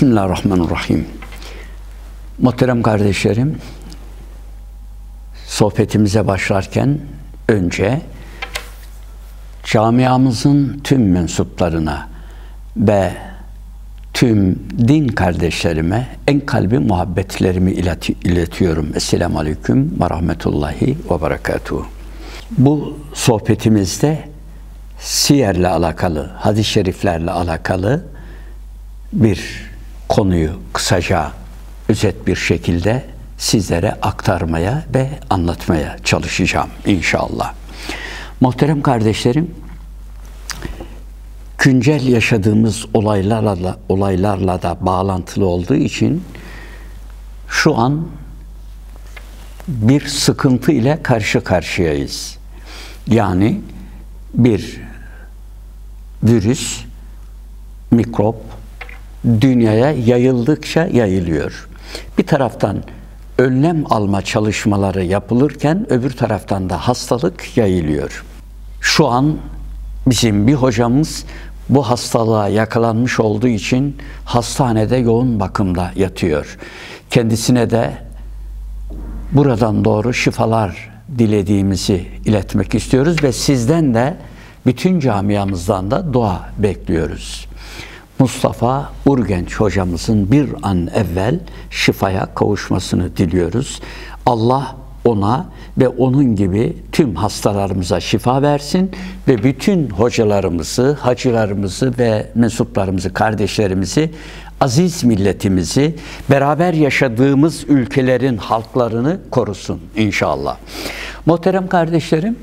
Bismillahirrahmanirrahim. Muhterem kardeşlerim, sohbetimize başlarken önce camiamızın tüm mensuplarına ve tüm din kardeşlerime en kalbi muhabbetlerimi iletiyorum. Esselamu Aleyküm ve Rahmetullahi ve Berekatuhu. Bu sohbetimizde siyerle alakalı, hadis-i şeriflerle alakalı bir konuyu kısaca özet bir şekilde sizlere aktarmaya ve anlatmaya çalışacağım inşallah. Muhterem kardeşlerim, güncel yaşadığımız olaylarla olaylarla da bağlantılı olduğu için şu an bir sıkıntı ile karşı karşıyayız. Yani bir virüs, mikrop dünyaya yayıldıkça yayılıyor. Bir taraftan önlem alma çalışmaları yapılırken öbür taraftan da hastalık yayılıyor. Şu an bizim bir hocamız bu hastalığa yakalanmış olduğu için hastanede yoğun bakımda yatıyor. Kendisine de buradan doğru şifalar dilediğimizi iletmek istiyoruz ve sizden de bütün camiamızdan da dua bekliyoruz. Mustafa Urgenç hocamızın bir an evvel şifaya kavuşmasını diliyoruz. Allah ona ve onun gibi tüm hastalarımıza şifa versin ve bütün hocalarımızı, hacılarımızı ve mensuplarımızı, kardeşlerimizi, aziz milletimizi, beraber yaşadığımız ülkelerin halklarını korusun inşallah. Muhterem kardeşlerim,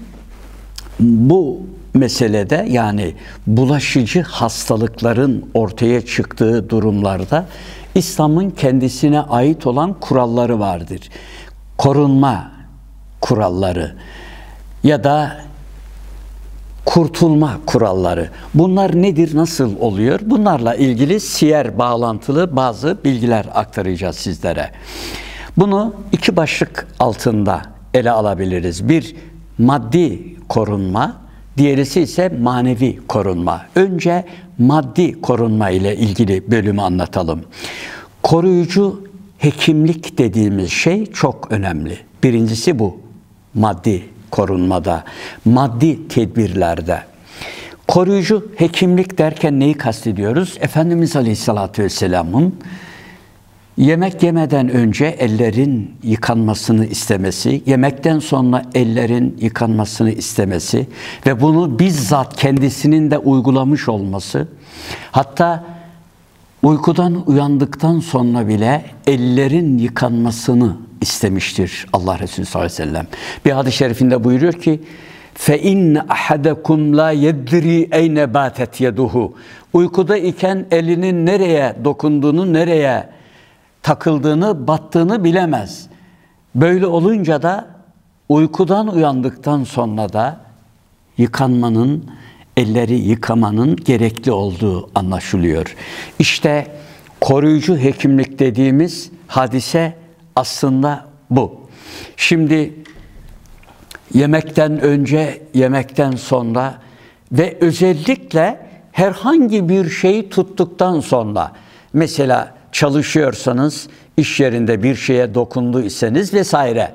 bu meselede yani bulaşıcı hastalıkların ortaya çıktığı durumlarda İslam'ın kendisine ait olan kuralları vardır. Korunma kuralları ya da kurtulma kuralları. Bunlar nedir, nasıl oluyor? Bunlarla ilgili siyer bağlantılı bazı bilgiler aktaracağız sizlere. Bunu iki başlık altında ele alabiliriz. Bir, maddi korunma, diğerisi ise manevi korunma. Önce maddi korunma ile ilgili bölümü anlatalım. Koruyucu hekimlik dediğimiz şey çok önemli. Birincisi bu. Maddi korunmada, maddi tedbirlerde. Koruyucu hekimlik derken neyi kastediyoruz? Efendimiz Aleyhisselatü Vesselam'ın Yemek yemeden önce ellerin yıkanmasını istemesi, yemekten sonra ellerin yıkanmasını istemesi ve bunu bizzat kendisinin de uygulamış olması, hatta uykudan uyandıktan sonra bile ellerin yıkanmasını istemiştir Allah Resulü sallallahu aleyhi ve sellem. Bir hadis-i şerifinde buyuruyor ki, in ahadakum la yedri eyne batet yeduhu. Uykuda iken elinin nereye dokunduğunu, nereye takıldığını, battığını bilemez. Böyle olunca da uykudan uyandıktan sonra da yıkanmanın, elleri yıkamanın gerekli olduğu anlaşılıyor. İşte koruyucu hekimlik dediğimiz hadise aslında bu. Şimdi yemekten önce, yemekten sonra ve özellikle herhangi bir şeyi tuttuktan sonra mesela çalışıyorsanız, iş yerinde bir şeye dokunduysanız vesaire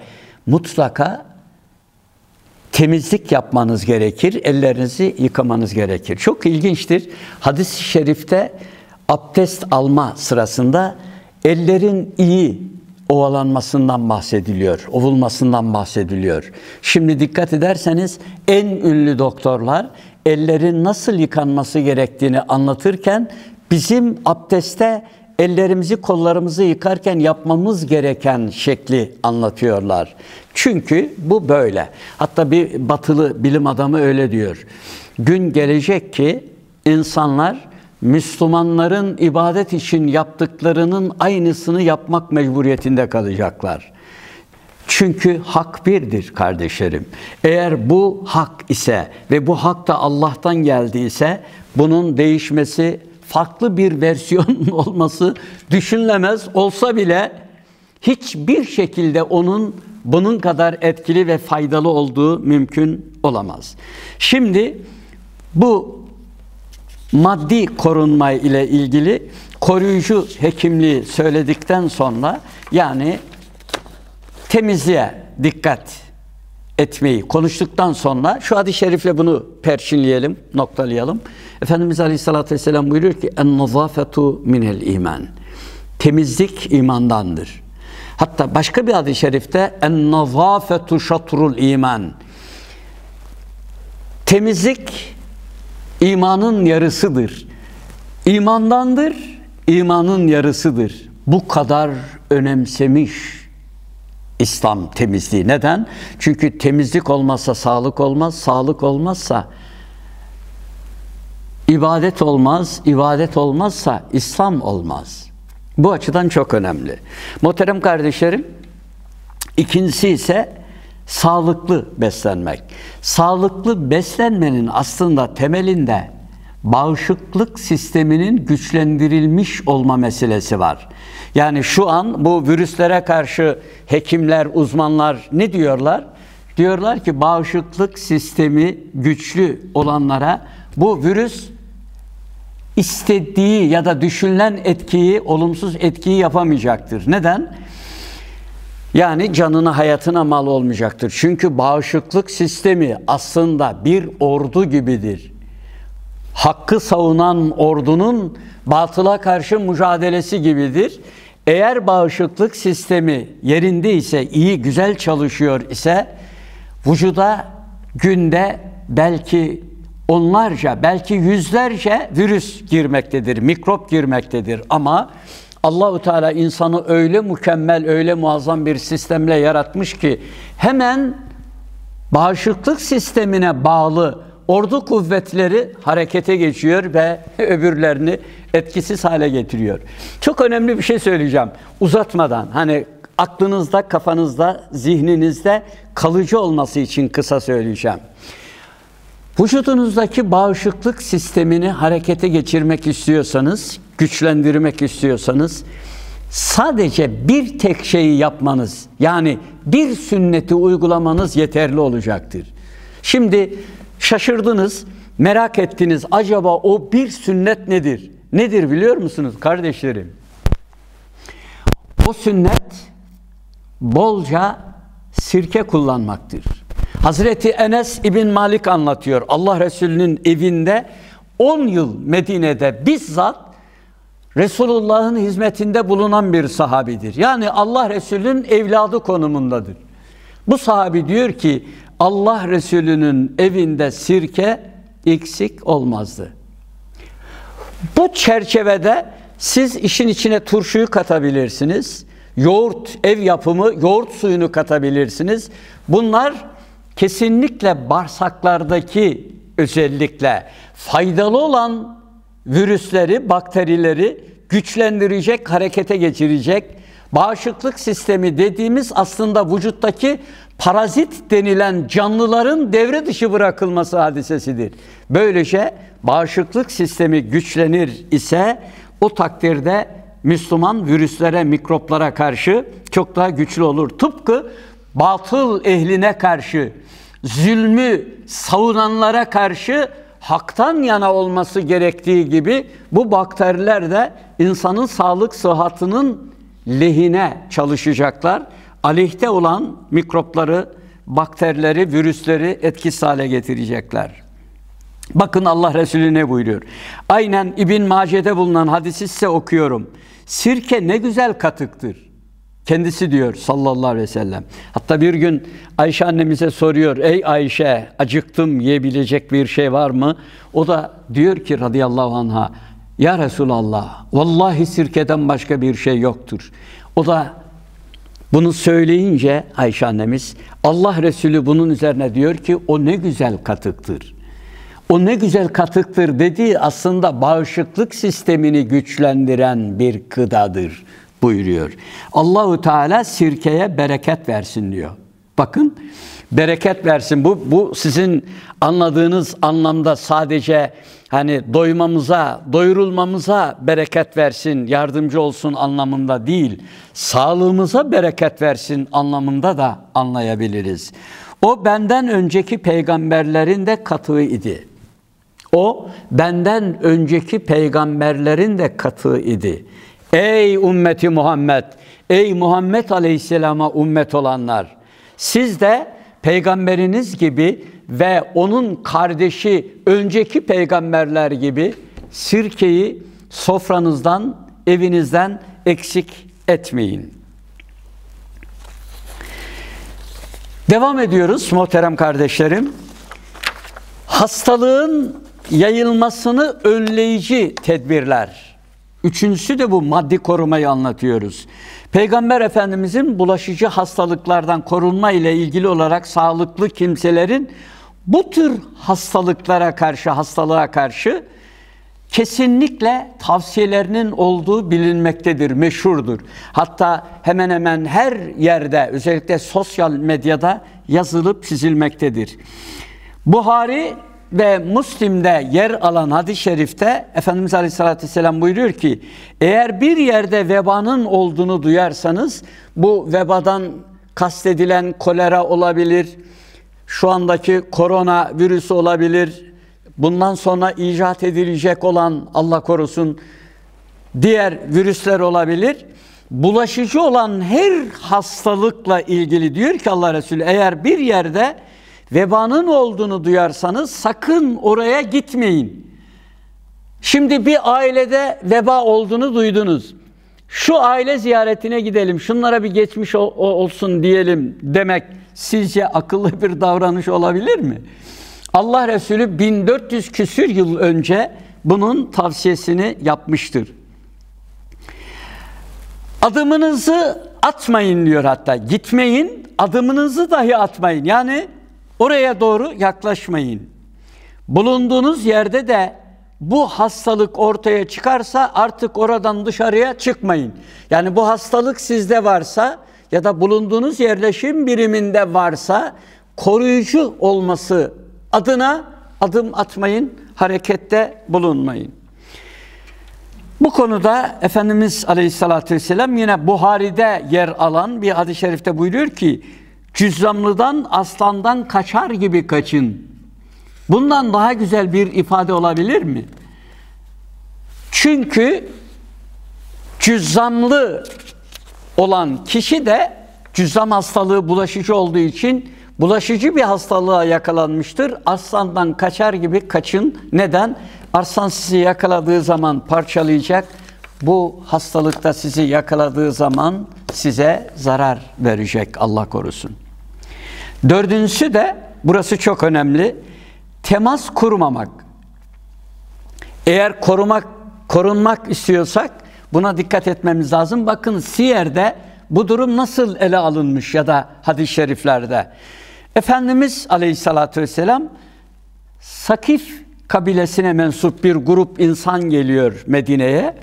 mutlaka temizlik yapmanız gerekir, ellerinizi yıkamanız gerekir. Çok ilginçtir. Hadis-i şerifte abdest alma sırasında ellerin iyi ovalanmasından bahsediliyor, ovulmasından bahsediliyor. Şimdi dikkat ederseniz en ünlü doktorlar ellerin nasıl yıkanması gerektiğini anlatırken bizim abdeste ellerimizi kollarımızı yıkarken yapmamız gereken şekli anlatıyorlar. Çünkü bu böyle. Hatta bir batılı bilim adamı öyle diyor. Gün gelecek ki insanlar Müslümanların ibadet için yaptıklarının aynısını yapmak mecburiyetinde kalacaklar. Çünkü hak birdir kardeşlerim. Eğer bu hak ise ve bu hak da Allah'tan geldiyse bunun değişmesi farklı bir versiyon olması düşünülemez olsa bile hiçbir şekilde onun bunun kadar etkili ve faydalı olduğu mümkün olamaz. Şimdi bu maddi korunma ile ilgili koruyucu hekimliği söyledikten sonra yani temizliğe dikkat etmeyi konuştuktan sonra şu hadis-i şerifle bunu perçinleyelim, noktalayalım. Efendimiz Aleyhisselatü Vesselam buyuruyor ki en-nazafetu minel iman. Temizlik imandandır. Hatta başka bir hadis-i şerifte en-nazafetu şatrul iman. Temizlik imanın yarısıdır. İmandandır, imanın yarısıdır. Bu kadar önemsemiş İslam temizliği. Neden? Çünkü temizlik olmazsa sağlık olmaz, sağlık olmazsa ibadet olmaz, ibadet olmazsa İslam olmaz. Bu açıdan çok önemli. Muhterem kardeşlerim, ikincisi ise sağlıklı beslenmek. Sağlıklı beslenmenin aslında temelinde bağışıklık sisteminin güçlendirilmiş olma meselesi var. Yani şu an bu virüslere karşı hekimler, uzmanlar ne diyorlar? Diyorlar ki bağışıklık sistemi güçlü olanlara bu virüs istediği ya da düşünülen etkiyi, olumsuz etkiyi yapamayacaktır. Neden? Yani canına hayatına mal olmayacaktır. Çünkü bağışıklık sistemi aslında bir ordu gibidir. Hakkı savunan ordunun batıla karşı mücadelesi gibidir. Eğer bağışıklık sistemi yerinde ise, iyi, güzel çalışıyor ise vücuda günde belki onlarca, belki yüzlerce virüs girmektedir, mikrop girmektedir ama Allahu Teala insanı öyle mükemmel, öyle muazzam bir sistemle yaratmış ki hemen bağışıklık sistemine bağlı ordu kuvvetleri harekete geçiyor ve öbürlerini etkisiz hale getiriyor. Çok önemli bir şey söyleyeceğim. Uzatmadan hani aklınızda, kafanızda, zihninizde kalıcı olması için kısa söyleyeceğim. Vücudunuzdaki bağışıklık sistemini harekete geçirmek istiyorsanız, güçlendirmek istiyorsanız sadece bir tek şeyi yapmanız yani bir sünneti uygulamanız yeterli olacaktır. Şimdi şaşırdınız, merak ettiniz. Acaba o bir sünnet nedir? Nedir biliyor musunuz kardeşlerim? O sünnet bolca sirke kullanmaktır. Hazreti Enes İbn Malik anlatıyor. Allah Resulü'nün evinde 10 yıl Medine'de bizzat Resulullah'ın hizmetinde bulunan bir sahabidir. Yani Allah Resulü'nün evladı konumundadır. Bu sahabi diyor ki Allah Resulü'nün evinde sirke eksik olmazdı. Bu çerçevede siz işin içine turşuyu katabilirsiniz. Yoğurt, ev yapımı yoğurt suyunu katabilirsiniz. Bunlar kesinlikle bağırsaklardaki özellikle faydalı olan virüsleri, bakterileri güçlendirecek, harekete geçirecek. Bağışıklık sistemi dediğimiz aslında vücuttaki parazit denilen canlıların devre dışı bırakılması hadisesidir. Böylece bağışıklık sistemi güçlenir ise o takdirde Müslüman virüslere, mikroplara karşı çok daha güçlü olur. Tıpkı batıl ehline karşı, zulmü savunanlara karşı haktan yana olması gerektiği gibi bu bakteriler de insanın sağlık sıhhatinin lehine çalışacaklar. Aleyhte olan mikropları, bakterileri, virüsleri etkisiz hale getirecekler. Bakın Allah Resulü ne buyuruyor? Aynen İbn Mace'de bulunan hadisi size okuyorum. Sirke ne güzel katıktır. Kendisi diyor sallallahu aleyhi ve sellem. Hatta bir gün Ayşe annemize soruyor. Ey Ayşe acıktım yiyebilecek bir şey var mı? O da diyor ki radıyallahu anha. Ya Resulallah vallahi sirkeden başka bir şey yoktur. O da bunu söyleyince Ayşe annemiz Allah Resulü bunun üzerine diyor ki o ne güzel katıktır. O ne güzel katıktır dediği aslında bağışıklık sistemini güçlendiren bir gıdadır buyuruyor. Allahu Teala sirkeye bereket versin diyor. Bakın bereket versin. Bu bu sizin anladığınız anlamda sadece hani doymamıza, doyurulmamıza bereket versin, yardımcı olsun anlamında değil. Sağlığımıza bereket versin anlamında da anlayabiliriz. O benden önceki peygamberlerin de katığı idi. O benden önceki peygamberlerin de katı idi. Ey ümmeti Muhammed, ey Muhammed Aleyhisselam'a ümmet olanlar, siz de peygamberiniz gibi ve onun kardeşi önceki peygamberler gibi sirkeyi sofranızdan, evinizden eksik etmeyin. Devam ediyoruz muhterem kardeşlerim. Hastalığın yayılmasını önleyici tedbirler. Üçüncüsü de bu maddi korumayı anlatıyoruz. Peygamber Efendimizin bulaşıcı hastalıklardan korunma ile ilgili olarak sağlıklı kimselerin bu tür hastalıklara karşı, hastalığa karşı kesinlikle tavsiyelerinin olduğu bilinmektedir, meşhurdur. Hatta hemen hemen her yerde özellikle sosyal medyada yazılıp çizilmektedir. Buhari ve Müslim'de yer alan hadis-i şerifte Efendimiz Aleyhisselatü Vesselam buyuruyor ki eğer bir yerde vebanın olduğunu duyarsanız bu vebadan kastedilen kolera olabilir, şu andaki korona virüsü olabilir, bundan sonra icat edilecek olan Allah korusun diğer virüsler olabilir. Bulaşıcı olan her hastalıkla ilgili diyor ki Allah Resulü eğer bir yerde vebanın olduğunu duyarsanız sakın oraya gitmeyin. Şimdi bir ailede veba olduğunu duydunuz. Şu aile ziyaretine gidelim, şunlara bir geçmiş olsun diyelim demek sizce akıllı bir davranış olabilir mi? Allah Resulü 1400 küsür yıl önce bunun tavsiyesini yapmıştır. Adımınızı atmayın diyor hatta. Gitmeyin, adımınızı dahi atmayın. Yani oraya doğru yaklaşmayın. Bulunduğunuz yerde de bu hastalık ortaya çıkarsa artık oradan dışarıya çıkmayın. Yani bu hastalık sizde varsa ya da bulunduğunuz yerleşim biriminde varsa koruyucu olması adına adım atmayın, harekette bulunmayın. Bu konuda Efendimiz Aleyhisselatü Vesselam yine Buhari'de yer alan bir hadis-i şerifte buyuruyor ki cüzzamlıdan aslandan kaçar gibi kaçın. Bundan daha güzel bir ifade olabilir mi? Çünkü cüzzamlı olan kişi de cüzzam hastalığı bulaşıcı olduğu için bulaşıcı bir hastalığa yakalanmıştır. Aslandan kaçar gibi kaçın. Neden? Arslan sizi yakaladığı zaman parçalayacak. Bu hastalıkta sizi yakaladığı zaman size zarar verecek Allah korusun. Dördüncüsü de burası çok önemli. Temas kurmamak. Eğer korumak korunmak istiyorsak buna dikkat etmemiz lazım. Bakın Siyer'de bu durum nasıl ele alınmış ya da hadis-i şeriflerde. Efendimiz Aleyhisselatü Vesselam Sakif kabilesine mensup bir grup insan geliyor Medine'ye.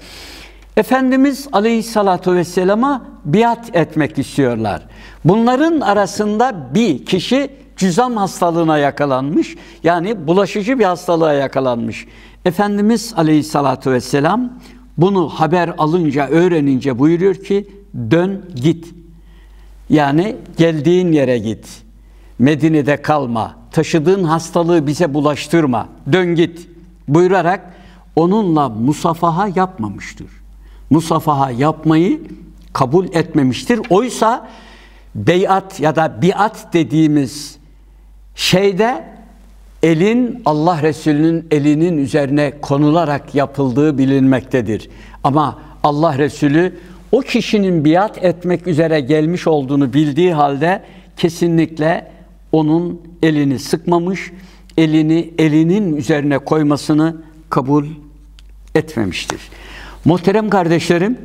Efendimiz Aleyhisselatü Vesselam'a biat etmek istiyorlar. Bunların arasında bir kişi cüzam hastalığına yakalanmış. Yani bulaşıcı bir hastalığa yakalanmış. Efendimiz Aleyhisselatü Vesselam bunu haber alınca, öğrenince buyuruyor ki dön git. Yani geldiğin yere git. Medine'de kalma. Taşıdığın hastalığı bize bulaştırma. Dön git. Buyurarak onunla musafaha yapmamıştır. Musafaha yapmayı kabul etmemiştir. Oysa beyat ya da biat dediğimiz şeyde elin Allah Resulü'nün elinin üzerine konularak yapıldığı bilinmektedir. Ama Allah Resulü o kişinin biat etmek üzere gelmiş olduğunu bildiği halde kesinlikle onun elini sıkmamış, elini elinin üzerine koymasını kabul etmemiştir. Muhterem kardeşlerim,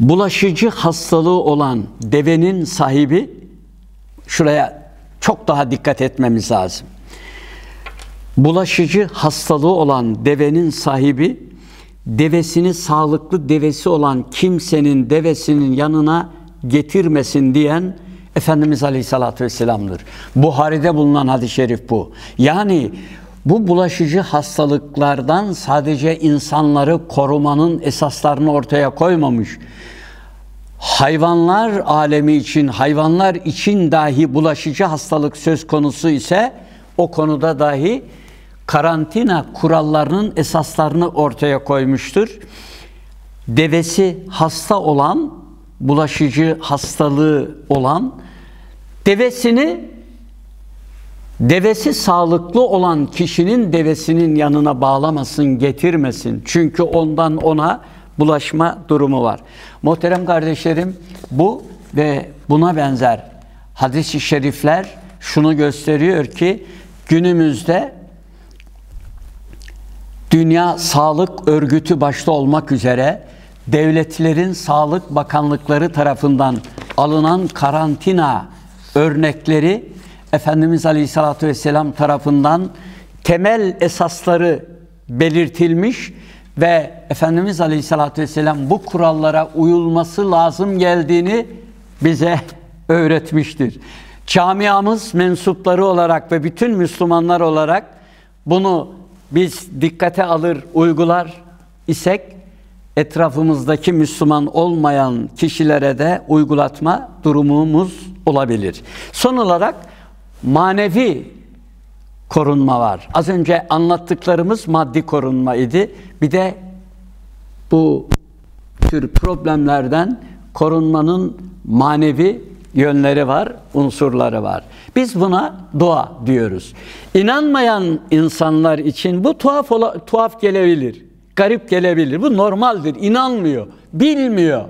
bulaşıcı hastalığı olan devenin sahibi şuraya çok daha dikkat etmemiz lazım. Bulaşıcı hastalığı olan devenin sahibi devesini sağlıklı devesi olan kimsenin devesinin yanına getirmesin diyen Efendimiz Aleyhisselatü Vesselam'dır. Buhari'de bulunan hadis-i şerif bu. Yani bu bulaşıcı hastalıklardan sadece insanları korumanın esaslarını ortaya koymamış. Hayvanlar alemi için, hayvanlar için dahi bulaşıcı hastalık söz konusu ise o konuda dahi karantina kurallarının esaslarını ortaya koymuştur. Devesi hasta olan, bulaşıcı hastalığı olan devesini devesi sağlıklı olan kişinin devesinin yanına bağlamasın, getirmesin. Çünkü ondan ona bulaşma durumu var. Muhterem kardeşlerim bu ve buna benzer hadis-i şerifler şunu gösteriyor ki günümüzde Dünya Sağlık Örgütü başta olmak üzere devletlerin sağlık bakanlıkları tarafından alınan karantina örnekleri Efendimiz Aleyhisselatü Vesselam tarafından temel esasları belirtilmiş ve Efendimiz Aleyhisselatü Vesselam bu kurallara uyulması lazım geldiğini bize öğretmiştir. Camiamız mensupları olarak ve bütün Müslümanlar olarak bunu biz dikkate alır, uygular isek etrafımızdaki Müslüman olmayan kişilere de uygulatma durumumuz olabilir. Son olarak manevi korunma var. Az önce anlattıklarımız maddi korunma idi. Bir de bu tür problemlerden korunmanın manevi yönleri var, unsurları var. Biz buna dua diyoruz. İnanmayan insanlar için bu tuhaf ola, tuhaf gelebilir, garip gelebilir. Bu normaldir. İnanmıyor, bilmiyor.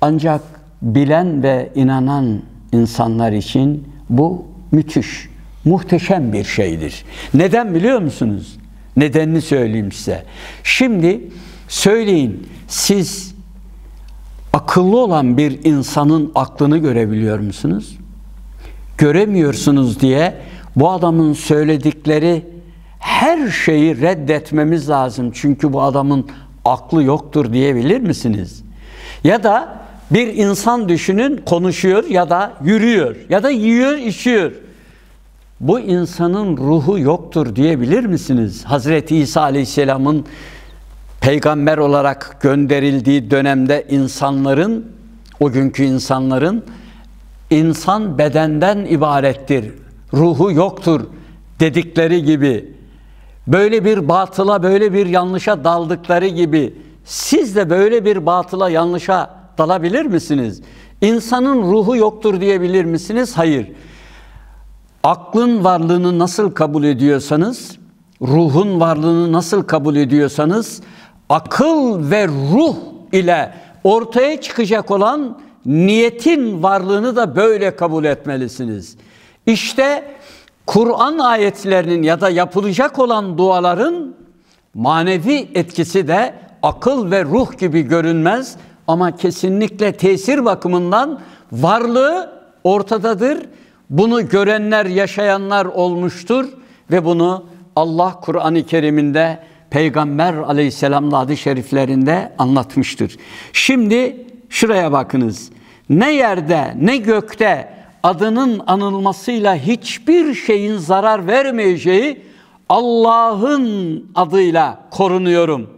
Ancak bilen ve inanan insanlar için bu müthiş, muhteşem bir şeydir. Neden biliyor musunuz? Nedenini söyleyeyim size. Şimdi söyleyin siz akıllı olan bir insanın aklını görebiliyor musunuz? Göremiyorsunuz diye bu adamın söyledikleri her şeyi reddetmemiz lazım. Çünkü bu adamın aklı yoktur diyebilir misiniz? Ya da bir insan düşünün konuşuyor ya da yürüyor ya da yiyor içiyor. Bu insanın ruhu yoktur diyebilir misiniz? Hazreti İsa Aleyhisselam'ın peygamber olarak gönderildiği dönemde insanların, o günkü insanların insan bedenden ibarettir, ruhu yoktur dedikleri gibi, böyle bir batıla, böyle bir yanlışa daldıkları gibi, siz de böyle bir batıla, yanlışa dalabilir misiniz? İnsanın ruhu yoktur diyebilir misiniz? Hayır. Aklın varlığını nasıl kabul ediyorsanız, ruhun varlığını nasıl kabul ediyorsanız, akıl ve ruh ile ortaya çıkacak olan niyetin varlığını da böyle kabul etmelisiniz. İşte Kur'an ayetlerinin ya da yapılacak olan duaların manevi etkisi de akıl ve ruh gibi görünmez ama kesinlikle tesir bakımından varlığı ortadadır. Bunu görenler, yaşayanlar olmuştur ve bunu Allah Kur'an-ı Kerim'inde Peygamber aleyhisselamla adı şeriflerinde anlatmıştır. Şimdi şuraya bakınız. Ne yerde ne gökte adının anılmasıyla hiçbir şeyin zarar vermeyeceği Allah'ın adıyla korunuyorum.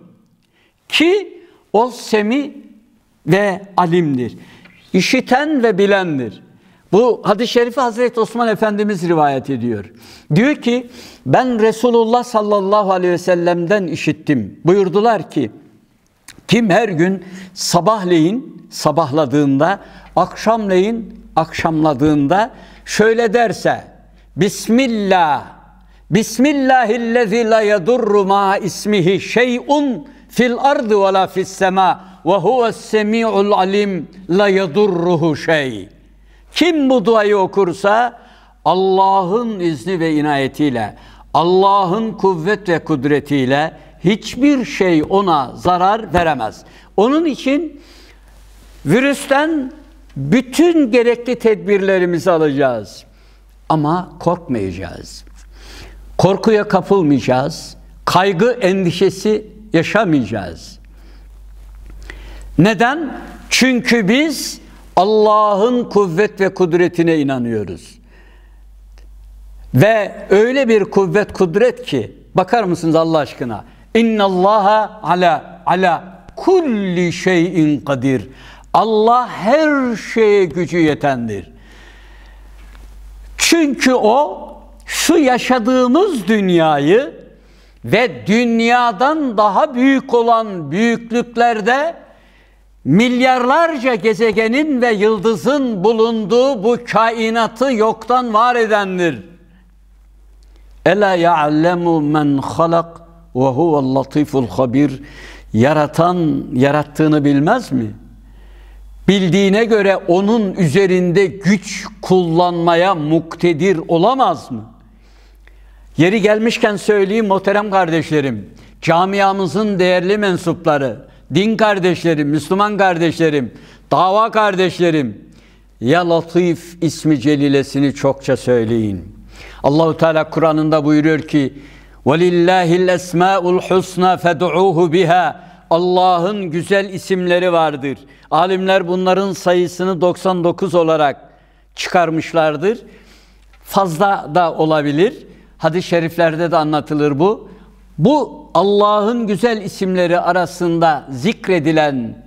Ki o semi ve alimdir. İşiten ve bilendir. Bu hadis-i şerifi Hazreti Osman Efendimiz rivayet ediyor. Diyor ki ben Resulullah sallallahu aleyhi ve sellem'den işittim. Buyurdular ki kim her gün sabahleyin sabahladığında, akşamleyin akşamladığında şöyle derse Bismillah Bismillahillezî la yedurru ma ismihi şey'un fil ardı ve la fis sema ve huves semi'ul alim la yedurruhu şey. Kim bu duayı okursa Allah'ın izni ve inayetiyle, Allah'ın kuvvet ve kudretiyle hiçbir şey ona zarar veremez. Onun için virüsten bütün gerekli tedbirlerimizi alacağız. Ama korkmayacağız. Korkuya kapılmayacağız. Kaygı, endişesi yaşamayacağız. Neden? Çünkü biz Allah'ın kuvvet ve kudretine inanıyoruz. Ve öyle bir kuvvet kudret ki bakar mısınız Allah aşkına? İnna Allaha ala ala kulli şeyin kadir. Allah her şeye gücü yetendir. Çünkü o şu yaşadığımız dünyayı ve dünyadan daha büyük olan büyüklüklerde milyarlarca gezegenin ve yıldızın bulunduğu bu kainatı yoktan var edendir. Ela ya'lemu men halak ve huvel latiful habir. Yaratan yarattığını bilmez mi? Bildiğine göre onun üzerinde güç kullanmaya muktedir olamaz mı? Yeri gelmişken söyleyeyim muhterem kardeşlerim, camiamızın değerli mensupları, din kardeşlerim, Müslüman kardeşlerim, dava kardeşlerim, ya Latif ismi celilesini çokça söyleyin. Allahu Teala Kur'an'ında buyuruyor ki: "Velillahil esmaul husna fed'uhu biha." Allah'ın güzel isimleri vardır. Alimler bunların sayısını 99 olarak çıkarmışlardır. Fazla da olabilir. Hadis-i şeriflerde de anlatılır bu. Bu Allah'ın güzel isimleri arasında zikredilen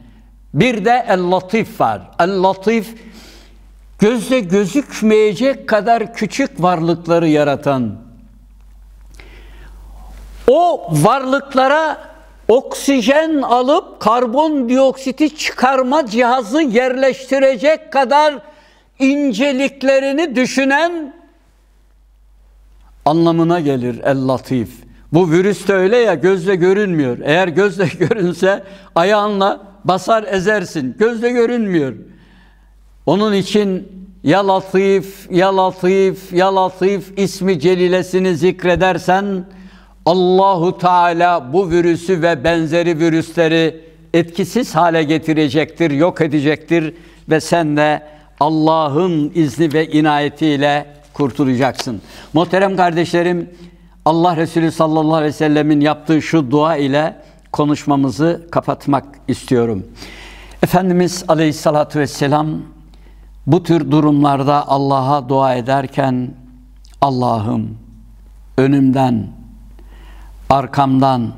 bir de El-Latif var. El-Latif gözle gözükmeyecek kadar küçük varlıkları yaratan o varlıklara oksijen alıp karbondioksiti çıkarma cihazı yerleştirecek kadar inceliklerini düşünen anlamına gelir el-latif. Bu virüs de öyle ya gözle görünmüyor. Eğer gözle görünse ayağınla basar ezersin. Gözle görünmüyor. Onun için ya latif, ya latif, ya latif ismi celilesini zikredersen Allahu Teala bu virüsü ve benzeri virüsleri etkisiz hale getirecektir, yok edecektir ve sen de Allah'ın izni ve inayetiyle kurtulacaksın. Muhterem kardeşlerim, Allah Resulü sallallahu aleyhi ve sellemin yaptığı şu dua ile konuşmamızı kapatmak istiyorum. Efendimiz aleyhissalatü vesselam bu tür durumlarda Allah'a dua ederken Allah'ım önümden, arkamdan,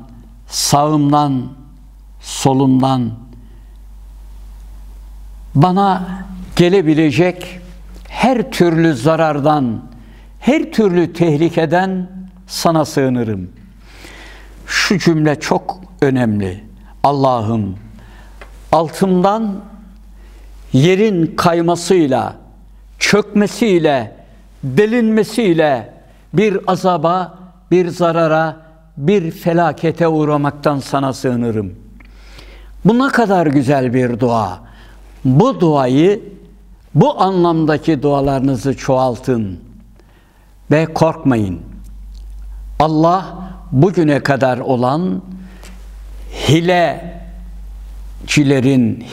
sağımdan, solumdan bana gelebilecek her türlü zarardan, her türlü tehlikeden sana sığınırım. Şu cümle çok önemli. Allah'ım altımdan yerin kaymasıyla, çökmesiyle, delinmesiyle bir azaba, bir zarara, bir felakete uğramaktan sana sığınırım. Bu ne kadar güzel bir dua. Bu duayı, bu anlamdaki dualarınızı çoğaltın ve korkmayın. Allah bugüne kadar olan hilecilerin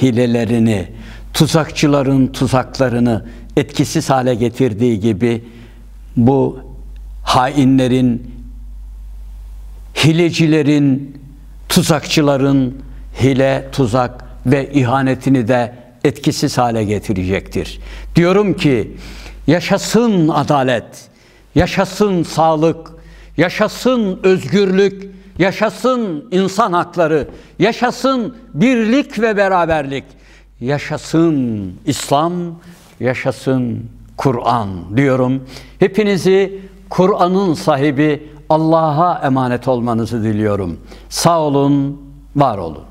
hilelerini, tuzakçıların tuzaklarını etkisiz hale getirdiği gibi bu hainlerin, hilecilerin, tuzakçıların hile, tuzak ve ihanetini de etkisiz hale getirecektir. Diyorum ki yaşasın adalet, yaşasın sağlık, yaşasın özgürlük, yaşasın insan hakları, yaşasın birlik ve beraberlik, yaşasın İslam, yaşasın Kur'an diyorum. Hepinizi Kur'an'ın sahibi Allah'a emanet olmanızı diliyorum. Sağ olun, var olun.